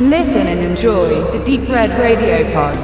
Listen and enjoy the Deep Red Radio Pod.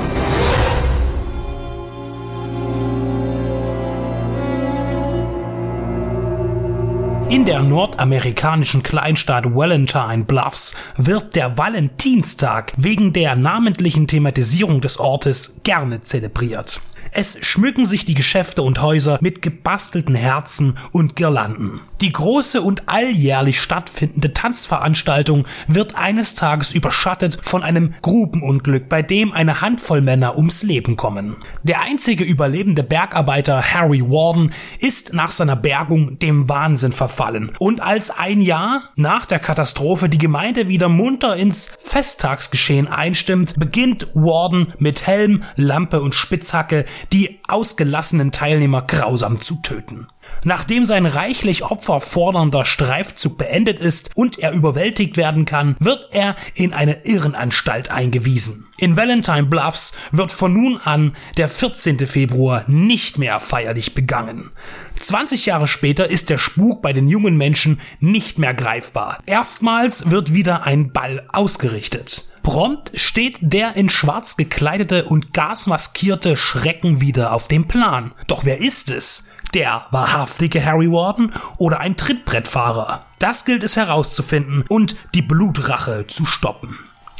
In der nordamerikanischen Kleinstadt Valentine Bluffs wird der Valentinstag wegen der namentlichen Thematisierung des Ortes gerne zelebriert. Es schmücken sich die Geschäfte und Häuser mit gebastelten Herzen und Girlanden. Die große und alljährlich stattfindende Tanzveranstaltung wird eines Tages überschattet von einem Grubenunglück, bei dem eine Handvoll Männer ums Leben kommen. Der einzige überlebende Bergarbeiter Harry Warden ist nach seiner Bergung dem Wahnsinn verfallen. Und als ein Jahr nach der Katastrophe die Gemeinde wieder munter ins Festtagsgeschehen einstimmt, beginnt Warden mit Helm, Lampe und Spitzhacke die ausgelassenen Teilnehmer grausam zu töten. Nachdem sein reichlich Opfer fordernder Streifzug beendet ist und er überwältigt werden kann, wird er in eine Irrenanstalt eingewiesen. In Valentine Bluffs wird von nun an der 14. Februar nicht mehr feierlich begangen. 20 Jahre später ist der Spuk bei den jungen Menschen nicht mehr greifbar. Erstmals wird wieder ein Ball ausgerichtet. Prompt steht der in schwarz gekleidete und gasmaskierte Schrecken wieder auf dem Plan. Doch wer ist es? Der wahrhaftige Harry Warden oder ein Trittbrettfahrer? Das gilt es herauszufinden und die Blutrache zu stoppen.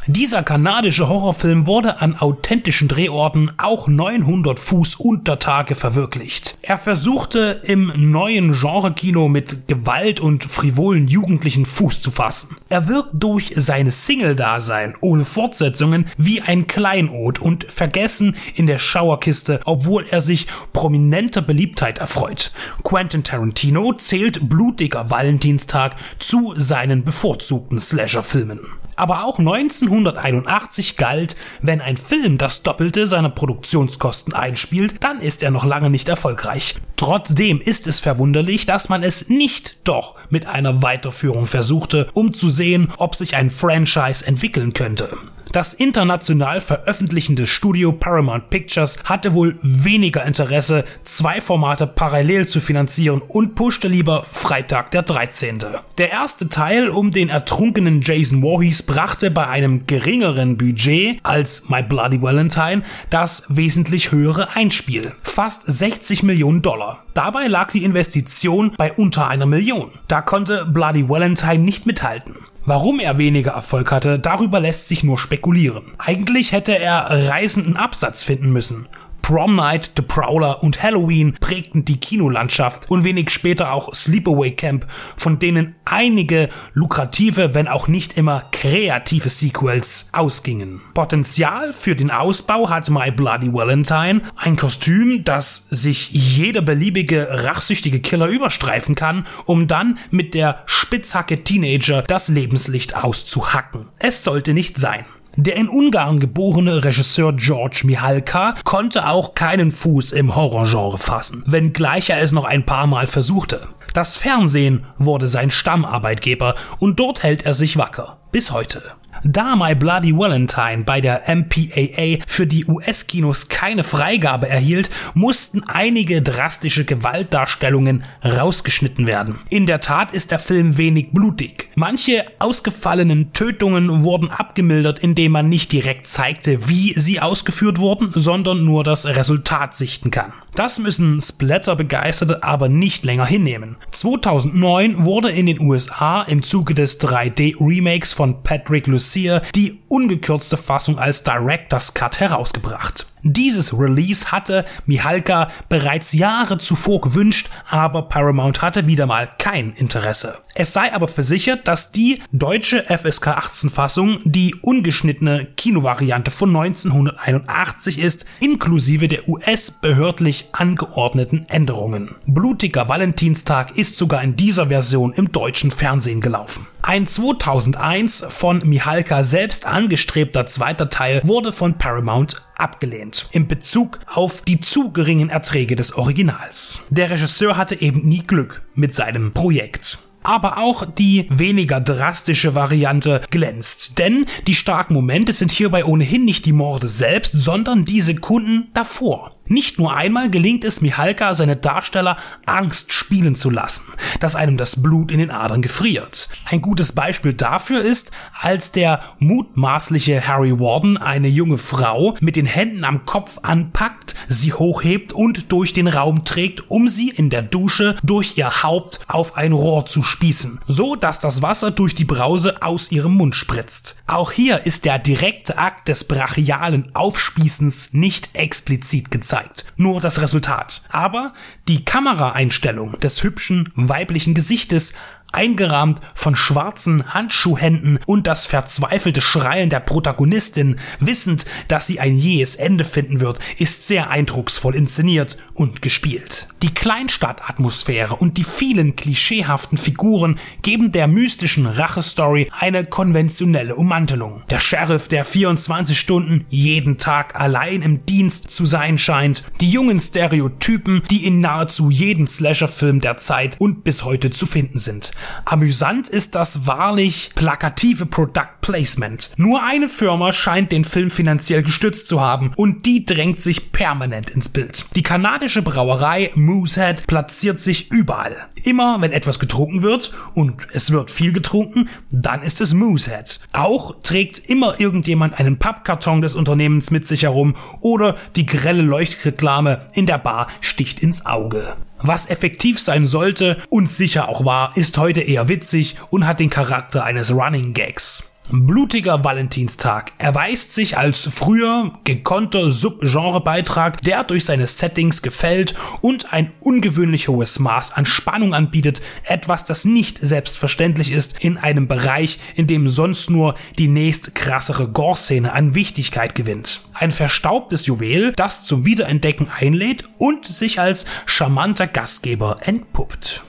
Dieser kanadische Horrorfilm wurde an authentischen Drehorten auch 900 Fuß unter Tage verwirklicht. Er versuchte im neuen Genre-Kino mit Gewalt und frivolen Jugendlichen Fuß zu fassen. Er wirkt durch seine Single-Dasein ohne Fortsetzungen wie ein Kleinod und vergessen in der Schauerkiste, obwohl er sich prominenter Beliebtheit erfreut. Quentin Tarantino zählt Blutiger Valentinstag zu seinen bevorzugten Slasher-Filmen. Aber auch 1981 galt, wenn ein Film das Doppelte seiner Produktionskosten einspielt, dann ist er noch lange nicht erfolgreich. Trotzdem ist es verwunderlich, dass man es nicht doch mit einer Weiterführung versuchte, um zu sehen, ob sich ein Franchise entwickeln könnte. Das international veröffentlichende Studio Paramount Pictures hatte wohl weniger Interesse, zwei Formate parallel zu finanzieren und pushte lieber Freitag der 13. Der erste Teil um den ertrunkenen Jason Voorhees brachte bei einem geringeren Budget als My Bloody Valentine das wesentlich höhere Einspiel. Fast 60 Millionen Dollar. Dabei lag die Investition bei unter einer Million. Da konnte Bloody Valentine nicht mithalten. Warum er weniger Erfolg hatte, darüber lässt sich nur spekulieren. Eigentlich hätte er reißenden Absatz finden müssen. Prom Night, The Prowler und Halloween prägten die Kinolandschaft und wenig später auch Sleepaway Camp, von denen einige lukrative, wenn auch nicht immer kreative Sequels ausgingen. Potenzial für den Ausbau hat My Bloody Valentine, ein Kostüm, das sich jeder beliebige rachsüchtige Killer überstreifen kann, um dann mit der Spitzhacke Teenager das Lebenslicht auszuhacken. Es sollte nicht sein. Der in Ungarn geborene Regisseur George Mihalka konnte auch keinen Fuß im Horrorgenre fassen, wenngleich er es noch ein paar Mal versuchte. Das Fernsehen wurde sein Stammarbeitgeber und dort hält er sich wacker. Bis heute. Da My Bloody Valentine bei der MPAA für die US-Kinos keine Freigabe erhielt, mussten einige drastische Gewaltdarstellungen rausgeschnitten werden. In der Tat ist der Film wenig blutig. Manche ausgefallenen Tötungen wurden abgemildert, indem man nicht direkt zeigte, wie sie ausgeführt wurden, sondern nur das Resultat sichten kann. Das müssen Splatter-Begeisterte aber nicht länger hinnehmen. 2009 wurde in den USA im Zuge des 3D-Remakes von Patrick Lucier die ungekürzte Fassung als Director's Cut herausgebracht. Dieses Release hatte Mihalka bereits Jahre zuvor gewünscht, aber Paramount hatte wieder mal kein Interesse. Es sei aber versichert, dass die deutsche FSK 18 Fassung die ungeschnittene Kinovariante von 1981 ist, inklusive der US-behördlich angeordneten Änderungen. Blutiger Valentinstag ist sogar in dieser Version im deutschen Fernsehen gelaufen. Ein 2001 von Mihalka selbst angestrebter zweiter Teil wurde von Paramount abgelehnt. In Bezug auf die zu geringen Erträge des Originals. Der Regisseur hatte eben nie Glück mit seinem Projekt. Aber auch die weniger drastische Variante glänzt, denn die starken Momente sind hierbei ohnehin nicht die Morde selbst, sondern die Sekunden davor. Nicht nur einmal gelingt es Mihalka, seine Darsteller Angst spielen zu lassen, dass einem das Blut in den Adern gefriert. Ein gutes Beispiel dafür ist, als der mutmaßliche Harry Warden eine junge Frau mit den Händen am Kopf anpackt, sie hochhebt und durch den Raum trägt, um sie in der Dusche durch ihr Haupt auf ein Rohr zu spießen, so dass das Wasser durch die Brause aus ihrem Mund spritzt. Auch hier ist der direkte Akt des brachialen Aufspießens nicht explizit gezeigt, nur das Resultat. Aber die Kameraeinstellung des hübschen weiblichen Gesichtes eingerahmt von schwarzen Handschuhhänden und das verzweifelte Schreien der Protagonistin, wissend, dass sie ein jähes Ende finden wird, ist sehr eindrucksvoll inszeniert und gespielt. Die Kleinstadtatmosphäre und die vielen klischeehaften Figuren geben der mystischen Rachestory eine konventionelle Ummantelung. Der Sheriff, der 24 Stunden jeden Tag allein im Dienst zu sein scheint, die jungen Stereotypen, die in nahezu jedem Slasher-Film der Zeit und bis heute zu finden sind. Amüsant ist das wahrlich plakative Product Placement. Nur eine Firma scheint den Film finanziell gestützt zu haben und die drängt sich permanent ins Bild. Die kanadische Brauerei Moosehead platziert sich überall. Immer wenn etwas getrunken wird und es wird viel getrunken, dann ist es Moosehead. Auch trägt immer irgendjemand einen Pappkarton des Unternehmens mit sich herum oder die grelle Leuchtreklame in der Bar sticht ins Auge. Was effektiv sein sollte und sicher auch war, ist heute eher witzig und hat den Charakter eines Running Gags. Blutiger Valentinstag erweist sich als früher gekonnter Subgenrebeitrag, der durch seine Settings gefällt und ein ungewöhnlich hohes Maß an Spannung anbietet, etwas, das nicht selbstverständlich ist in einem Bereich, in dem sonst nur die nächst krassere Gore-Szene an Wichtigkeit gewinnt. Ein verstaubtes Juwel, das zum Wiederentdecken einlädt und sich als charmanter Gastgeber entpuppt.